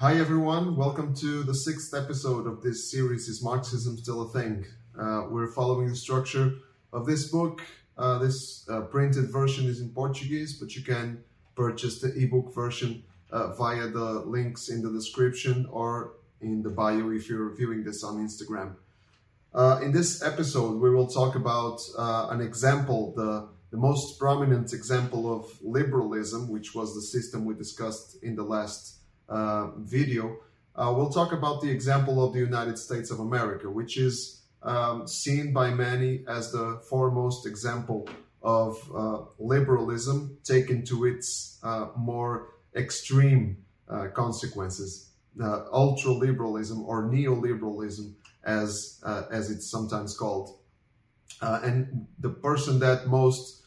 Hi everyone, welcome to the sixth episode of this series Is Marxism Still a Thing? Uh, we're following the structure of this book. Uh, this uh, printed version is in Portuguese, but you can purchase the ebook version uh, via the links in the description or in the bio if you're viewing this on Instagram. Uh, in this episode, we will talk about uh, an example, the, the most prominent example of liberalism, which was the system we discussed in the last uh, video, uh, we'll talk about the example of the United States of America, which is um, seen by many as the foremost example of uh, liberalism taken to its uh, more extreme uh, consequences. ultra liberalism or neoliberalism, as, as it's sometimes called. and the person that most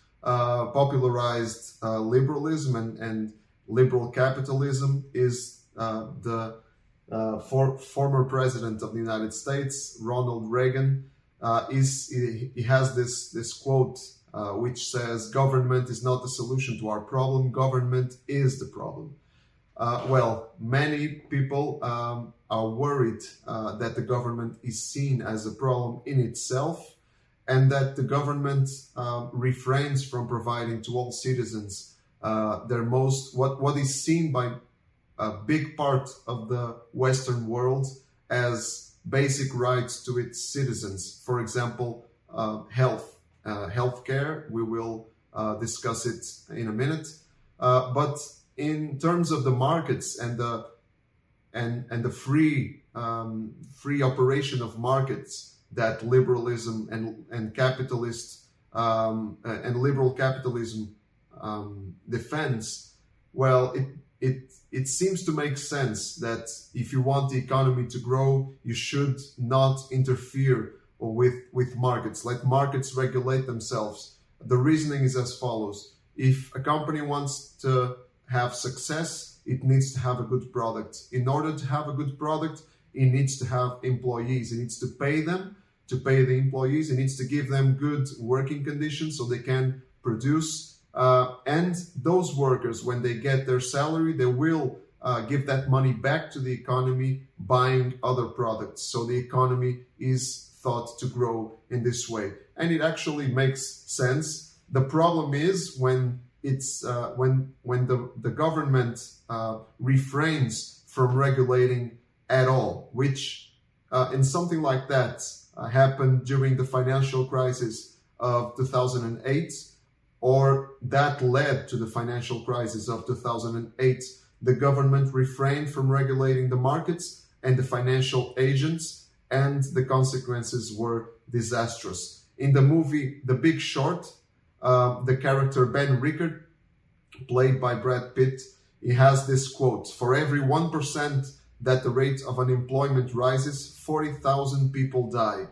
popularized liberalism and, and liberal capitalism is uh, the uh, for, former president of the United States, Ronald Reagan. Uh, is he, he, has this this quote uh, which says, "Government is not the solution to our problem. Government is the problem." Uh, well, many people um, are worried uh, that the government is seen as a problem in itself, and that the government refrains from providing to all citizens uh, their most what what is seen by a big part of the Western world as basic rights to its citizens. For example, uh, health, uh, healthcare. We will uh, discuss it in a minute. Uh, but in terms of the markets and the and and the free um, free operation of markets that liberalism and and capitalist um, and liberal capitalism um, defense, well, it, it, it seems to make sense that if you want the economy to grow, you should not interfere with, with markets. Let markets regulate themselves. The reasoning is as follows. If a company wants to have success, it needs to have a good product. In order to have a good product, it needs to have employees. It needs to pay them to pay the employees. It needs to give them good working conditions so they can produce uh, and those workers, when they get their salary, they will uh, give that money back to the economy buying other products. So the economy is thought to grow in this way. And it actually makes sense. The problem is when it's uh, when when the, the government uh, refrains from regulating at all, which uh, in something like that uh, happened during the financial crisis of 2008 or that led to the financial crisis of 2008. The government refrained from regulating the markets and the financial agents, and the consequences were disastrous. In the movie The Big Short, uh, the character Ben Rickert, played by Brad Pitt, he has this quote For every 1% that the rate of unemployment rises, 40,000 people die.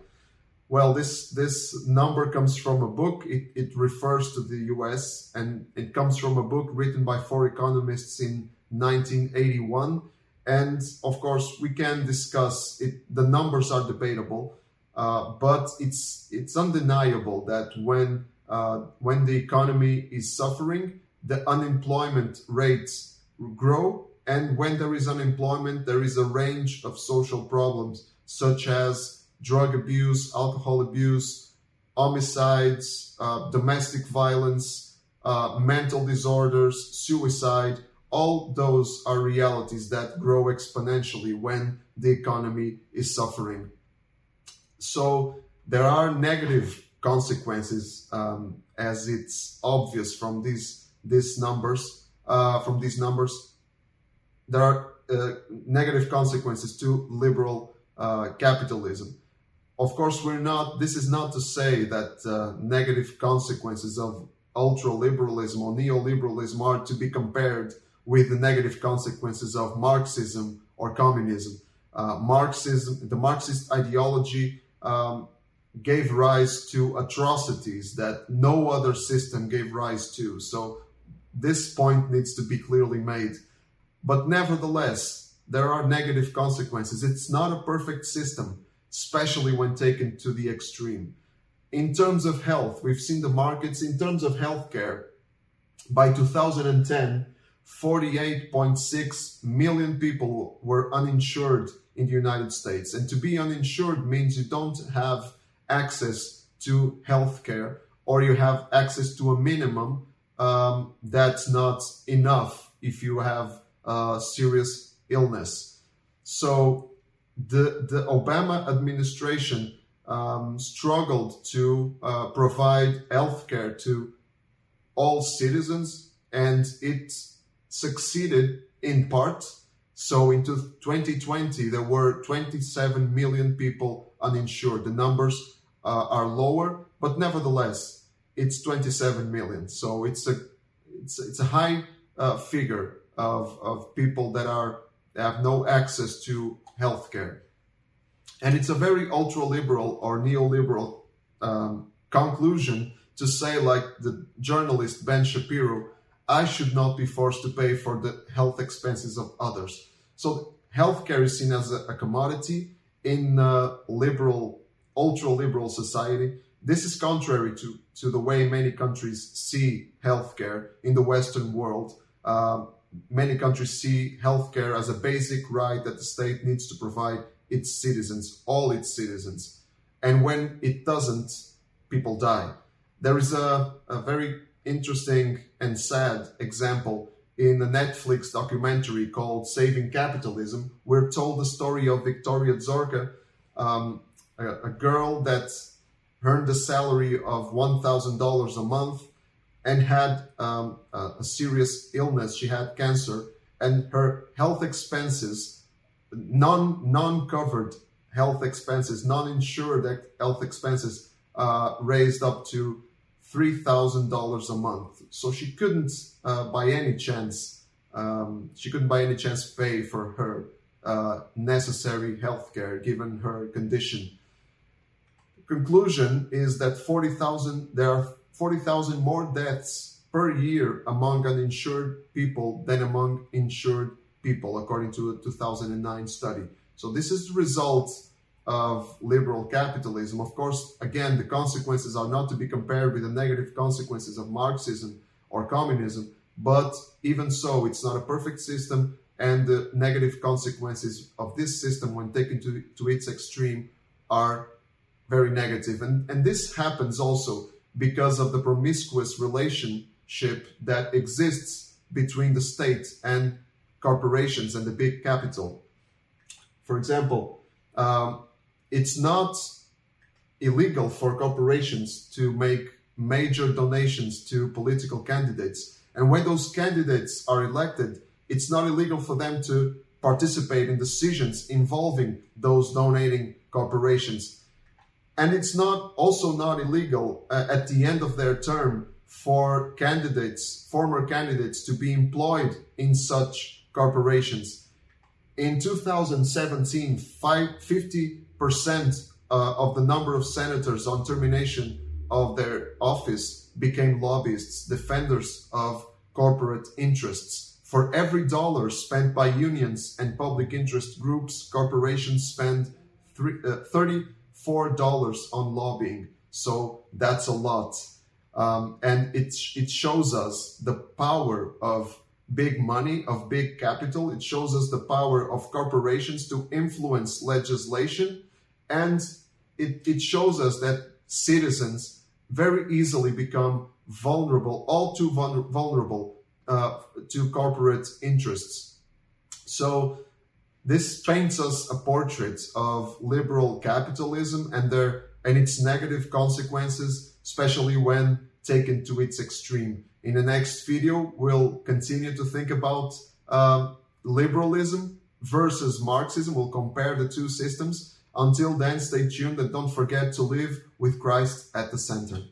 Well, this this number comes from a book. It, it refers to the U.S. and it comes from a book written by four economists in 1981. And of course, we can discuss it. The numbers are debatable, uh, but it's it's undeniable that when uh, when the economy is suffering, the unemployment rates grow, and when there is unemployment, there is a range of social problems such as drug abuse, alcohol abuse, homicides, uh, domestic violence, uh, mental disorders, suicide. All those are realities that grow exponentially when the economy is suffering. So there are negative consequences, um, as it's obvious from these these numbers. Uh, from these numbers, there are uh, negative consequences to liberal uh, capitalism. Of course, we're not, this is not to say that uh, negative consequences of ultra liberalism or neoliberalism are to be compared with the negative consequences of Marxism or communism. Uh, Marxism, the Marxist ideology um, gave rise to atrocities that no other system gave rise to. So this point needs to be clearly made. But nevertheless, there are negative consequences. It's not a perfect system especially when taken to the extreme. In terms of health, we've seen the markets in terms of healthcare. By 2010, 48.6 million people were uninsured in the United States. And to be uninsured means you don't have access to health care or you have access to a minimum um, that's not enough if you have a serious illness. So the, the Obama administration um, struggled to uh, provide health care to all citizens and it succeeded in part. So in 2020, there were 27 million people uninsured. The numbers uh, are lower, but nevertheless, it's 27 million. So it's a it's, it's a high uh, figure of, of people that are have no access to healthcare, and it's a very ultra liberal or neoliberal um, conclusion to say, like the journalist Ben Shapiro, I should not be forced to pay for the health expenses of others. So healthcare is seen as a, commodity in a liberal, ultra liberal society. This is contrary to, to the way many countries see healthcare in the Western world. Uh, many countries see healthcare as a basic right that the state needs to provide its citizens, all its citizens. And when it doesn't, people die. There is a, a very interesting and sad example in a Netflix documentary called Saving Capitalism. We're told the story of Victoria Zorka, um, a, a, girl that earned a salary of $1,000 a month and had um, a, a serious illness. She had cancer, and her health expenses, non non covered health expenses, non insured health expenses, uh, raised up to $3,000 a month. So she couldn't, uh, by any chance, um, she couldn't by any chance pay for her uh, necessary health care given her condition. Conclusion is that 40,000, there are 40,000 more deaths per year among uninsured people than among insured people, according to a 2009 study. So this is the result of liberal capitalism. Of course, again, the consequences are not to be compared with the negative consequences of Marxism or communism, but even so, it's not a perfect system, and the negative consequences of this system, when taken to, to its extreme, are very negative. And, and this happens also because of the promiscuous relationship that exists between the state and corporations and the big capital. For example, um, it's not illegal for corporations to make major donations to political candidates. And when those candidates are elected, it's not illegal for them to participate in decisions involving those donating corporations. And it's not also not illegal uh, at the end of their term for candidates, former candidates, to be employed in such corporations. In 2017, 50 percent uh, of the number of senators on termination of their office became lobbyists, defenders of corporate interests. For every dollar spent by unions and public interest groups, corporations spend three, uh, $34 on lobbying. So that's a lot. Um, and it, it shows us the power of big money, of big capital. It shows us the power of corporations to influence legislation and it, it shows us that citizens very easily become vulnerable, all too vulnerable uh, to corporate interests. So this paints us a portrait of liberal capitalism and their and its negative consequences, especially when taken to its extreme. In the next video, we'll continue to think about uh, liberalism versus Marxism. We'll compare the two systems until then, stay tuned and don't forget to live with Christ at the center.